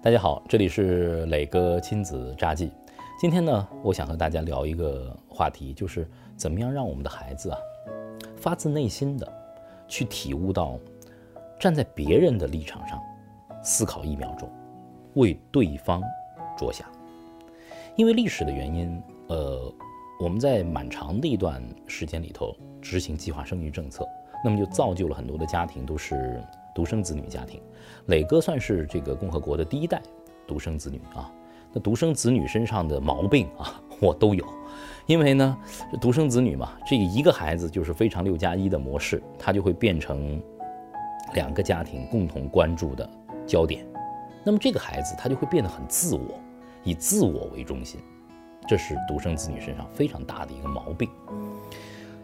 大家好，这里是磊哥亲子札记。今天呢，我想和大家聊一个话题，就是怎么样让我们的孩子啊，发自内心的去体悟到，站在别人的立场上思考一秒钟，为对方着想。因为历史的原因，呃，我们在蛮长的一段时间里头执行计划生育政策，那么就造就了很多的家庭都是。独生子女家庭，磊哥算是这个共和国的第一代独生子女啊。那独生子女身上的毛病啊，我都有。因为呢，独生子女嘛，这一个孩子就是非常六加一的模式，他就会变成两个家庭共同关注的焦点。那么这个孩子他就会变得很自我，以自我为中心，这是独生子女身上非常大的一个毛病。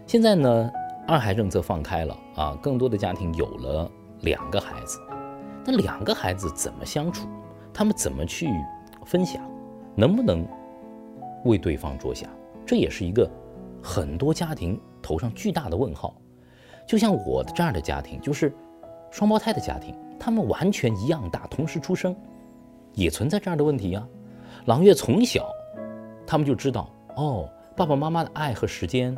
现在呢，二孩政策放开了啊，更多的家庭有了。两个孩子，那两个孩子怎么相处？他们怎么去分享？能不能为对方着想？这也是一个很多家庭头上巨大的问号。就像我的这样的家庭，就是双胞胎的家庭，他们完全一样大，同时出生，也存在这样的问题呀。朗月从小，他们就知道哦，爸爸妈妈的爱和时间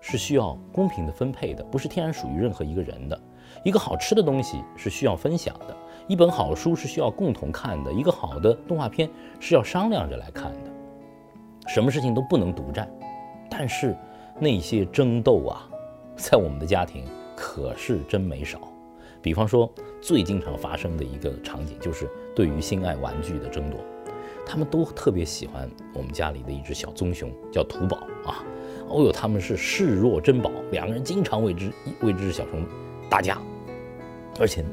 是需要公平的分配的，不是天然属于任何一个人的。一个好吃的东西是需要分享的，一本好书是需要共同看的，一个好的动画片是要商量着来看的，什么事情都不能独占。但是那些争斗啊，在我们的家庭可是真没少。比方说，最经常发生的一个场景就是对于心爱玩具的争夺，他们都特别喜欢我们家里的一只小棕熊，叫土宝啊。哦呦，他们是视若珍宝，两个人经常为之为这只小熊。打架，而且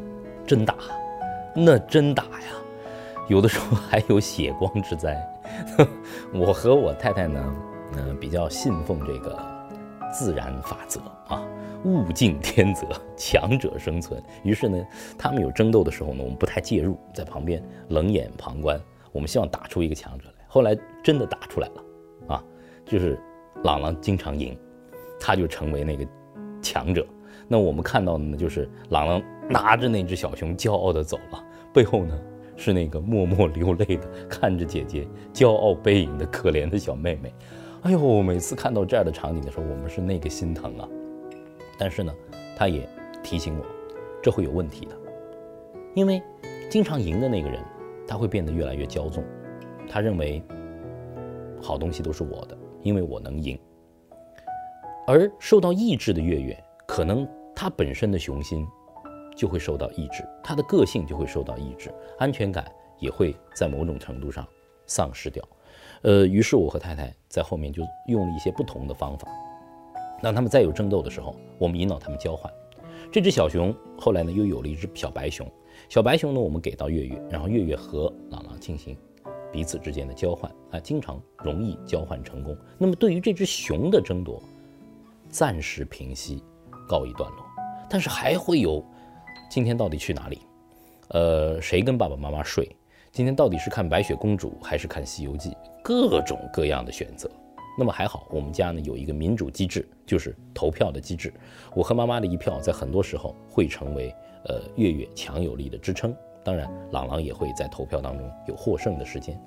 真打，那真打呀！有的时候还有血光之灾。我和我太太呢，嗯，比较信奉这个自然法则啊，物竞天择，强者生存。于是呢，他们有争斗的时候呢，我们不太介入，在旁边冷眼旁观。我们希望打出一个强者来。后来真的打出来了，啊，就是朗朗经常赢，他就成为那个强者。那我们看到的呢，就是朗朗拿着那只小熊，骄傲地走了。背后呢，是那个默默流泪的，看着姐姐骄傲背影的可怜的小妹妹。哎呦，每次看到这样的场景的时候，我们是那个心疼啊。但是呢，他也提醒我，这会有问题的，因为经常赢的那个人，他会变得越来越骄纵，他认为好东西都是我的，因为我能赢。而受到抑制的月月。可能他本身的雄心就会受到抑制，他的个性就会受到抑制，安全感也会在某种程度上丧失掉。呃，于是我和太太在后面就用了一些不同的方法，让他们再有争斗的时候，我们引导他们交换。这只小熊后来呢又有了一只小白熊，小白熊呢我们给到月月，然后月月和朗朗进行彼此之间的交换啊，经常容易交换成功。那么对于这只熊的争夺，暂时平息。告一段落，但是还会有，今天到底去哪里？呃，谁跟爸爸妈妈睡？今天到底是看白雪公主还是看西游记？各种各样的选择。那么还好，我们家呢有一个民主机制，就是投票的机制。我和妈妈的一票，在很多时候会成为呃月月强有力的支撑。当然，朗朗也会在投票当中有获胜的时间。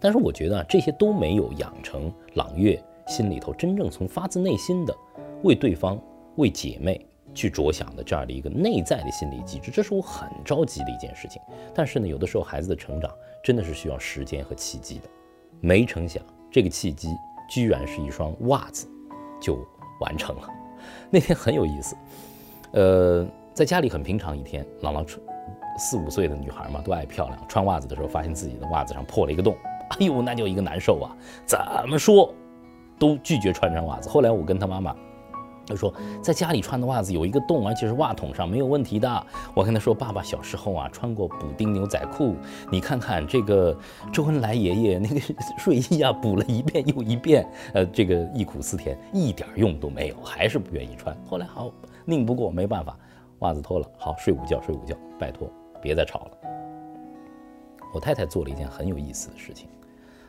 但是我觉得啊，这些都没有养成朗月心里头真正从发自内心的为对方。为姐妹去着想的这样的一个内在的心理机制，这是我很着急的一件事情。但是呢，有的时候孩子的成长真的是需要时间和契机的。没成想，这个契机居然是一双袜子就完成了。那天很有意思，呃，在家里很平常一天，朗朗穿四五岁的女孩嘛，都爱漂亮，穿袜子的时候发现自己的袜子上破了一个洞，哎呦，那叫一个难受啊！怎么说都拒绝穿上袜子。后来我跟她妈妈。他说，在家里穿的袜子有一个洞，而且是袜筒上没有问题的。我跟他说，爸爸小时候啊穿过补丁牛仔裤，你看看这个周恩来爷爷那个 睡衣啊，补了一遍又一遍，呃，这个忆苦思甜，一点用都没有，还是不愿意穿。后来好拧不过，没办法，袜子脱了，好睡午觉，睡午觉，拜托别再吵了。我太太做了一件很有意思的事情，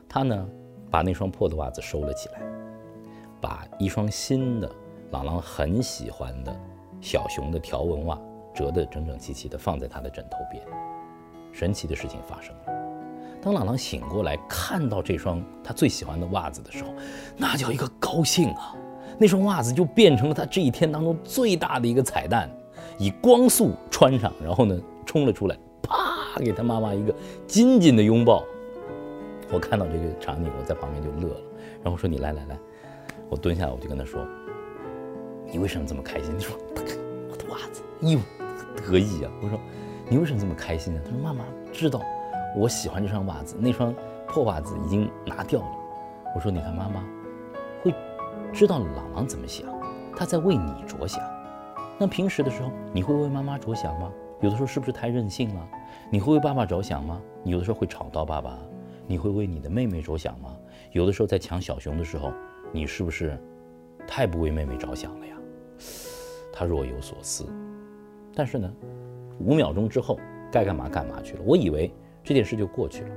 她呢把那双破的袜子收了起来，把一双新的。朗朗很喜欢的小熊的条纹袜，折得整整齐齐的放在他的枕头边。神奇的事情发生了，当朗朗醒过来，看到这双他最喜欢的袜子的时候，那叫一个高兴啊！那双袜子就变成了他这一天当中最大的一个彩蛋，以光速穿上，然后呢冲了出来，啪给他妈妈一个紧紧的拥抱。我看到这个场景，我在旁边就乐了，然后说：“你来来来。”我蹲下来，我就跟他说：“你为什么这么开心？”他说：“我的袜子，哎呦，得意啊！”我说：“你为什么这么开心呢？”他说：“妈妈知道我喜欢这双袜子，那双破袜子已经拿掉了。”我说：“你看，妈妈会知道朗朗怎么想，他在为你着想。那平时的时候，你会为妈妈着想吗？有的时候是不是太任性了？你会为爸爸着想吗？你有的时候会吵到爸爸。”你会为你的妹妹着想吗？有的时候在抢小熊的时候，你是不是太不为妹妹着想了呀？他若有所思，但是呢，五秒钟之后该干嘛干嘛去了。我以为这件事就过去了。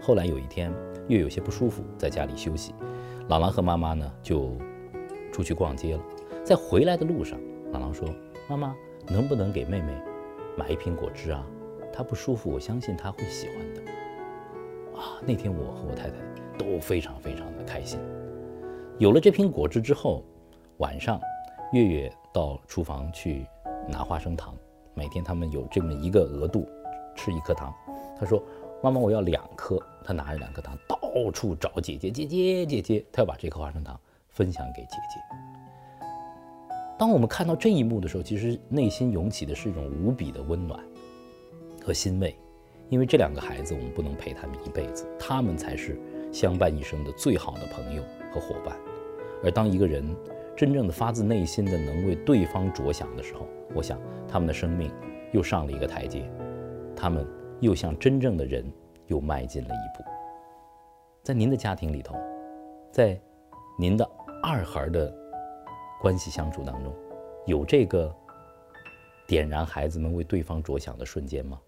后来有一天，又有些不舒服，在家里休息，朗朗和妈妈呢就出去逛街了。在回来的路上，朗朗说：“妈妈，能不能给妹妹买一瓶果汁啊？她不舒服，我相信她会喜欢的。”啊，那天我和我太太都非常非常的开心。有了这瓶果汁之后，晚上月月到厨房去拿花生糖。每天他们有这么一个额度，吃一颗糖。他说：“妈妈，我要两颗。”他拿着两颗糖到处找姐姐，姐姐，姐姐，他要把这颗花生糖分享给姐姐。当我们看到这一幕的时候，其实内心涌起的是一种无比的温暖和欣慰。因为这两个孩子，我们不能陪他们一辈子，他们才是相伴一生的最好的朋友和伙伴。而当一个人真正的发自内心的能为对方着想的时候，我想他们的生命又上了一个台阶，他们又向真正的人又迈进了一步。在您的家庭里头，在您的二孩的关系相处当中，有这个点燃孩子们为对方着想的瞬间吗？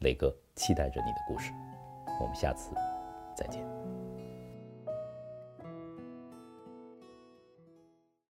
磊哥期待着你的故事，我们下次再见。